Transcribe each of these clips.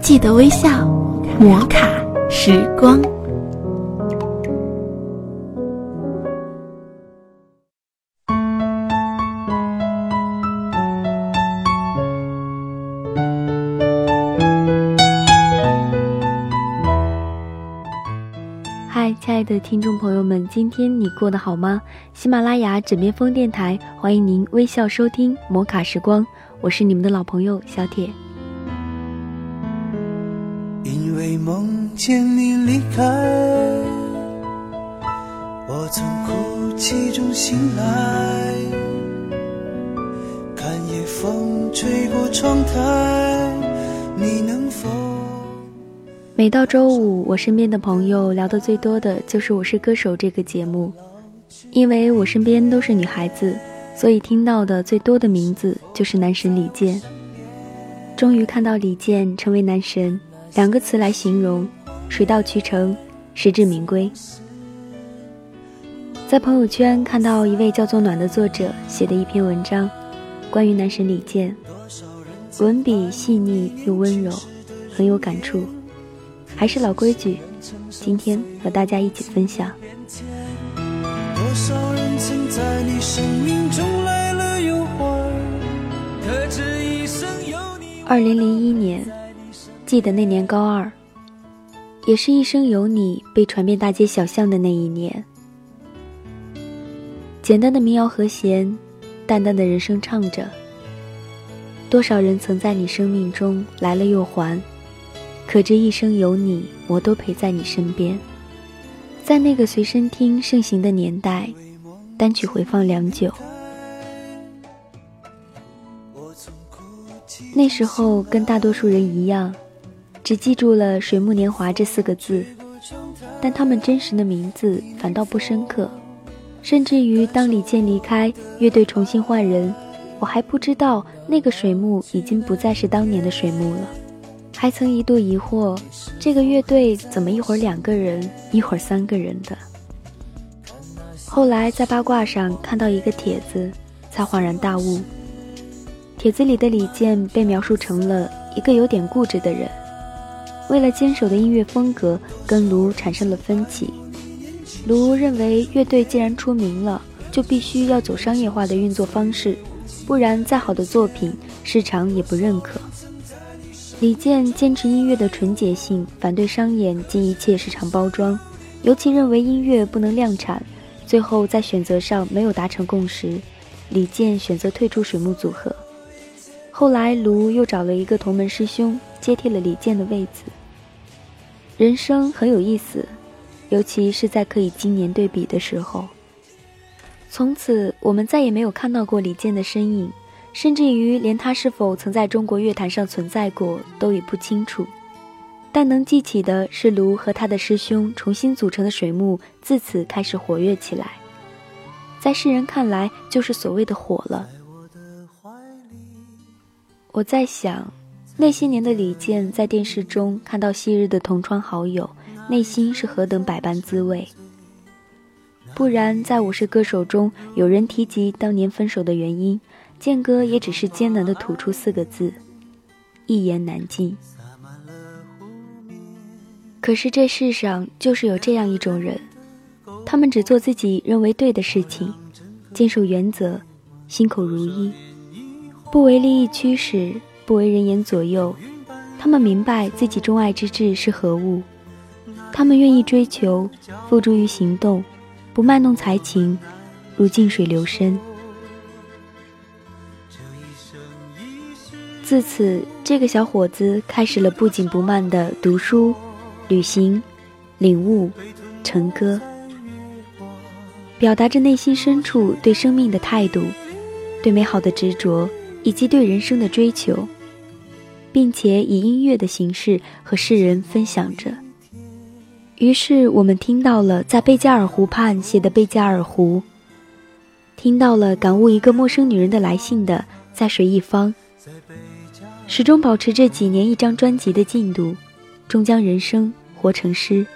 记得微笑，摩卡时光。嗨，亲爱的听众朋友们，今天你过得好吗？喜马拉雅枕边风电台，欢迎您微笑收听摩卡时光，我是你们的老朋友小铁。为梦见你离开，我从哭泣中醒来，看夜风吹过窗台，你能否？每到周五，我身边的朋友聊得最多的就是《我是歌手》这个节目，因为我身边都是女孩子，所以听到的最多的名字就是男神李健。终于看到李健成为男神，两个词来形容，水到渠成，实至名归。在朋友圈看到一位叫做暖的作者写的一篇文章，关于男神李健，文笔细腻又温柔，很有感触。还是老规矩，今天和大家一起分享。二零零一年，记得那年高二，也是一生有你被传遍大街小巷的那一年。简单的民谣和弦，淡淡的人声唱着。多少人曾在你生命中来了又还。可这一生有你，我都陪在你身边。在那个随身听盛行的年代，单曲回放良久。那时候跟大多数人一样，只记住了“水木年华”这四个字，但他们真实的名字反倒不深刻。甚至于当李健离开，乐队重新换人，我还不知道那个水木已经不再是当年的水木了。还曾一度疑惑，这个乐队怎么一会儿两个人，一会儿三个人的。后来在八卦上看到一个帖子，才恍然大悟。帖子里的李健被描述成了一个有点固执的人，为了坚守的音乐风格，跟卢产生了分歧。卢认为乐队既然出名了，就必须要走商业化的运作方式，不然再好的作品，市场也不认可。李健坚持音乐的纯洁性，反对商演及一切市场包装，尤其认为音乐不能量产。最后在选择上没有达成共识，李健选择退出水木组合。后来卢又找了一个同门师兄接替了李健的位子。人生很有意思，尤其是在可以今年对比的时候。从此我们再也没有看到过李健的身影。甚至于连他是否曾在中国乐坛上存在过都已不清楚，但能记起的是卢和他的师兄重新组成的水木自此开始活跃起来，在世人看来就是所谓的火了。我在想，那些年的李健在电视中看到昔日的同窗好友，内心是何等百般滋味。不然，在我是歌手中有人提及当年分手的原因。健哥也只是艰难地吐出四个字：“一言难尽。”可是这世上就是有这样一种人，他们只做自己认为对的事情，坚守原则，心口如一，不为利益驱使，不为人言左右。他们明白自己钟爱之志是何物，他们愿意追求，付诸于行动，不卖弄才情，如静水流深。自此，这个小伙子开始了不紧不慢的读书、旅行、领悟、成歌，表达着内心深处对生命的态度、对美好的执着以及对人生的追求，并且以音乐的形式和世人分享着。于是，我们听到了在贝加尔湖畔写的《贝加尔湖》，听到了感悟一个陌生女人的来信的《在水一方》。始终保持着几年一张专辑的进度，终将人生活成诗。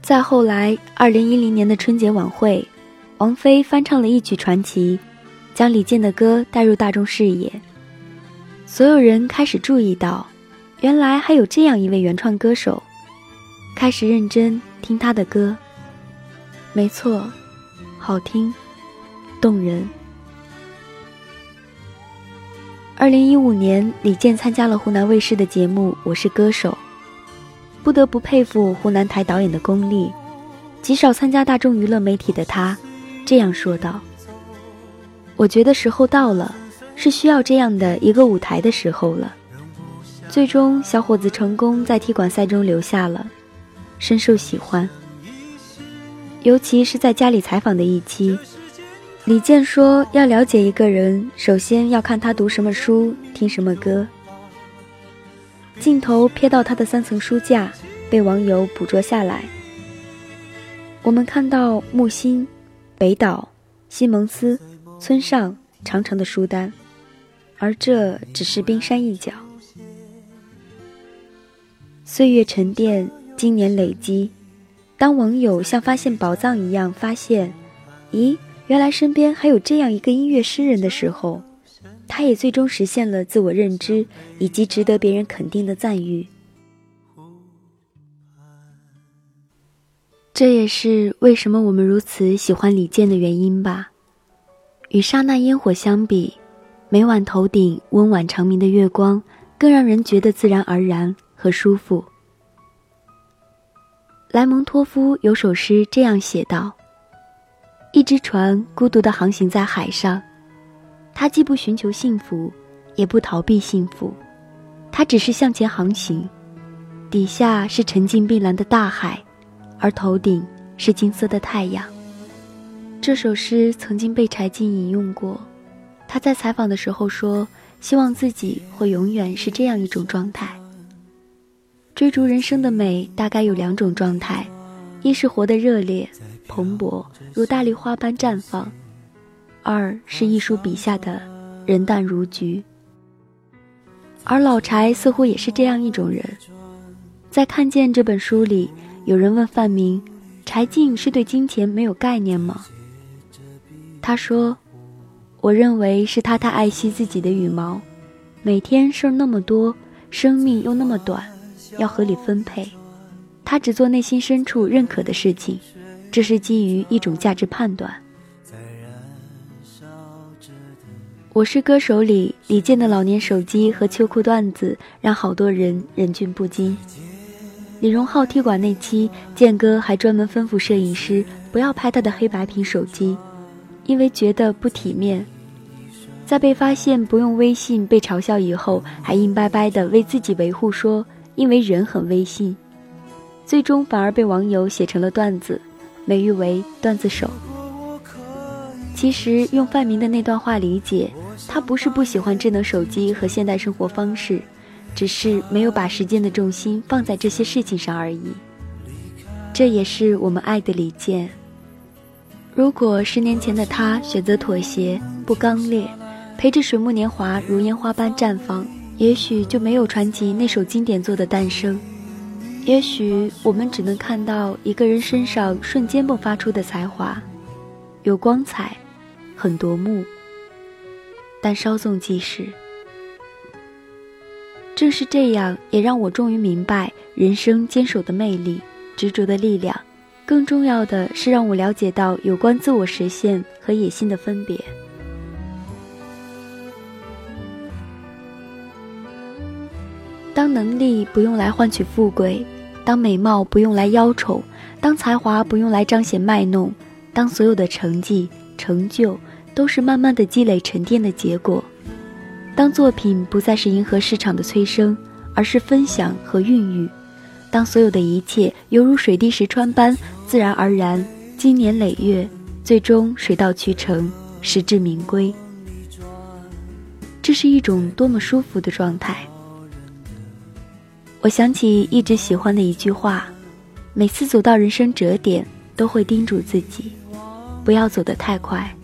再后来，二零一零年的春节晚会，王菲翻唱了一曲传奇，将李健的歌带入大众视野。所有人开始注意到，原来还有这样一位原创歌手，开始认真听他的歌。没错，好听，动人。二零一五年，李健参加了湖南卫视的节目《我是歌手》，不得不佩服湖南台导演的功力。极少参加大众娱乐媒体的他，这样说道：“我觉得时候到了，是需要这样的一个舞台的时候了。”最终，小伙子成功在踢馆赛中留下了，深受喜欢。尤其是在家里采访的一期，李健说：“要了解一个人，首先要看他读什么书，听什么歌。”镜头瞥到他的三层书架，被网友捕捉下来。我们看到木心、北岛、西蒙斯、村上长长的书单，而这只是冰山一角。岁月沉淀，经年累积。当网友像发现宝藏一样发现，咦，原来身边还有这样一个音乐诗人的时候，他也最终实现了自我认知以及值得别人肯定的赞誉。这也是为什么我们如此喜欢李健的原因吧。与刹那烟火相比，每晚头顶温婉长明的月光，更让人觉得自然而然和舒服。莱蒙托夫有首诗这样写道：“一只船孤独地航行在海上，它既不寻求幸福，也不逃避幸福，它只是向前航行。底下是沉静碧蓝的大海。”而头顶是金色的太阳。这首诗曾经被柴静引用过，他在采访的时候说：“希望自己会永远是这样一种状态。追逐人生的美，大概有两种状态：一是活得热烈、蓬勃，如大丽花般绽放；二是艺术笔下的人淡如菊。而老柴似乎也是这样一种人，在看见这本书里。”有人问范明：“柴静是对金钱没有概念吗？”他说：“我认为是他太爱惜自己的羽毛，每天事儿那么多，生命又那么短，要合理分配。他只做内心深处认可的事情，这是基于一种价值判断。”我是歌手里李健的老年手机和秋裤段子，让好多人忍俊不禁。李荣浩踢馆那期，健哥还专门吩咐摄影师不要拍他的黑白屏手机，因为觉得不体面。在被发现不用微信被嘲笑以后，还硬掰掰的为自己维护说，因为人很微信，最终反而被网友写成了段子，美誉为段子手。其实用范明的那段话理解，他不是不喜欢智能手机和现代生活方式。只是没有把时间的重心放在这些事情上而已。这也是我们爱的李健。如果十年前的他选择妥协，不刚烈，陪着水木年华如烟花般绽放，也许就没有传奇那首经典作的诞生。也许我们只能看到一个人身上瞬间迸发出的才华，有光彩，很夺目，但稍纵即逝。正是这样，也让我终于明白人生坚守的魅力、执着的力量。更重要的是，让我了解到有关自我实现和野心的分别。当能力不用来换取富贵，当美貌不用来邀宠，当才华不用来彰显卖弄，当所有的成绩、成就都是慢慢的积累沉淀的结果。当作品不再是迎合市场的催生，而是分享和孕育；当所有的一切犹如水滴石穿般自然而然，经年累月，最终水到渠成，实至名归。这是一种多么舒服的状态！我想起一直喜欢的一句话：每次走到人生折点，都会叮嘱自己，不要走得太快。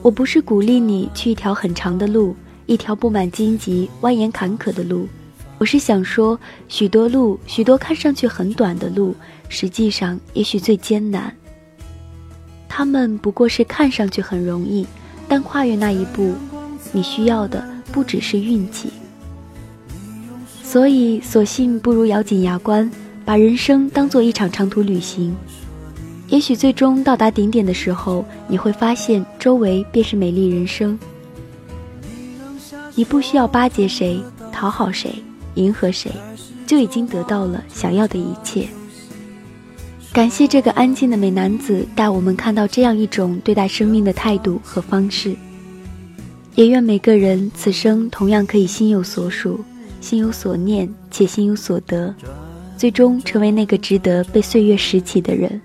我不是鼓励你去一条很长的路，一条布满荆棘、蜿蜒坎坷的路。我是想说，许多路，许多看上去很短的路，实际上也许最艰难。他们不过是看上去很容易，但跨越那一步，你需要的不只是运气。所以，索性不如咬紧牙关，把人生当做一场长途旅行。也许最终到达顶点的时候，你会发现周围便是美丽人生。你不需要巴结谁、讨好谁、迎合谁，就已经得到了想要的一切。感谢这个安静的美男子带我们看到这样一种对待生命的态度和方式。也愿每个人此生同样可以心有所属。心有所念，且心有所得，最终成为那个值得被岁月拾起的人。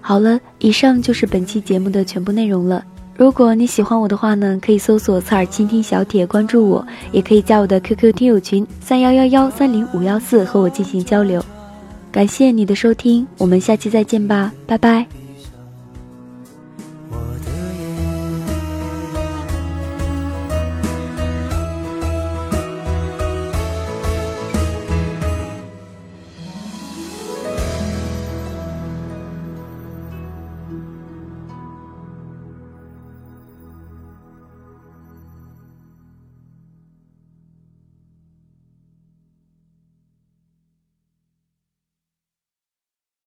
好了，以上就是本期节目的全部内容了。如果你喜欢我的话呢，可以搜索“侧耳倾听小铁”关注我，也可以加我的 QQ 听友群三幺幺幺三零五幺四和我进行交流。感谢你的收听，我们下期再见吧，拜拜。